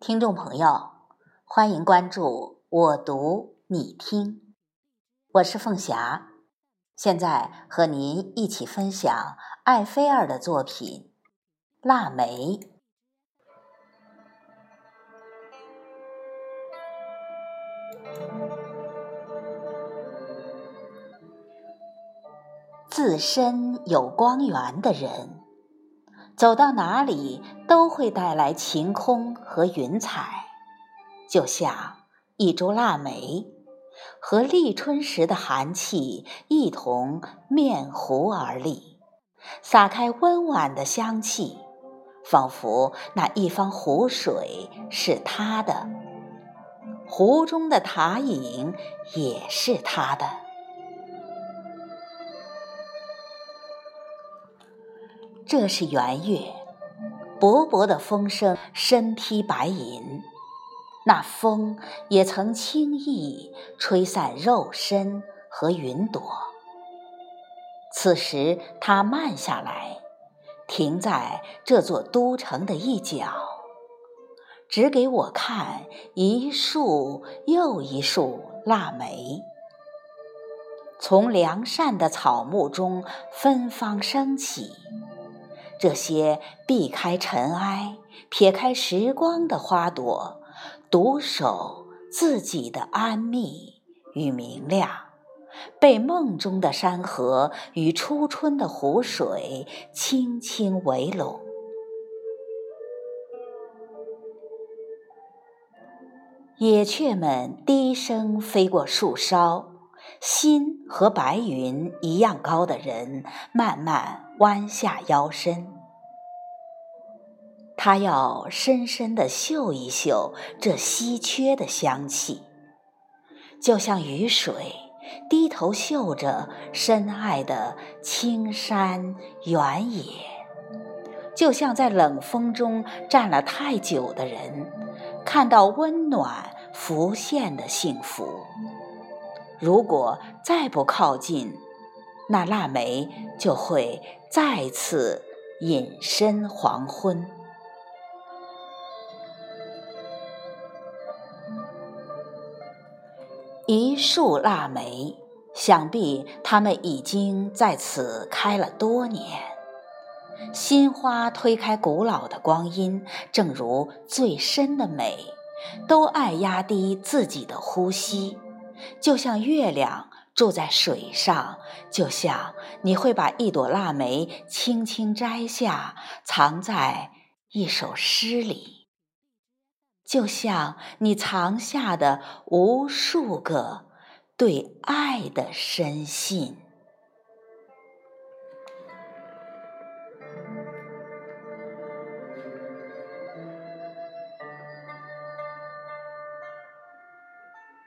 听众朋友，欢迎关注我读你听，我是凤霞，现在和您一起分享艾菲尔的作品《腊梅》。自身有光源的人。走到哪里都会带来晴空和云彩，就像一株腊梅，和立春时的寒气一同面湖而立，洒开温婉的香气，仿佛那一方湖水是他的，湖中的塔影也是他的。这是圆月，薄薄的风声身披白银，那风也曾轻易吹散肉身和云朵。此时，它慢下来，停在这座都城的一角，只给我看一树又一树腊梅，从良善的草木中芬芳升起。这些避开尘埃、撇开时光的花朵，独守自己的安谧与明亮，被梦中的山河与初春的湖水轻轻围拢。野雀们低声飞过树梢，心和白云一样高的人慢慢。弯下腰身，他要深深地嗅一嗅这稀缺的香气，就像雨水低头嗅着深爱的青山原野，就像在冷风中站了太久的人，看到温暖浮现的幸福。如果再不靠近，那腊梅就会再次隐身黄昏。一树腊梅，想必它们已经在此开了多年。新花推开古老的光阴，正如最深的美，都爱压低自己的呼吸，就像月亮。住在水上，就像你会把一朵腊梅轻轻摘下，藏在一首诗里，就像你藏下的无数个对爱的深信。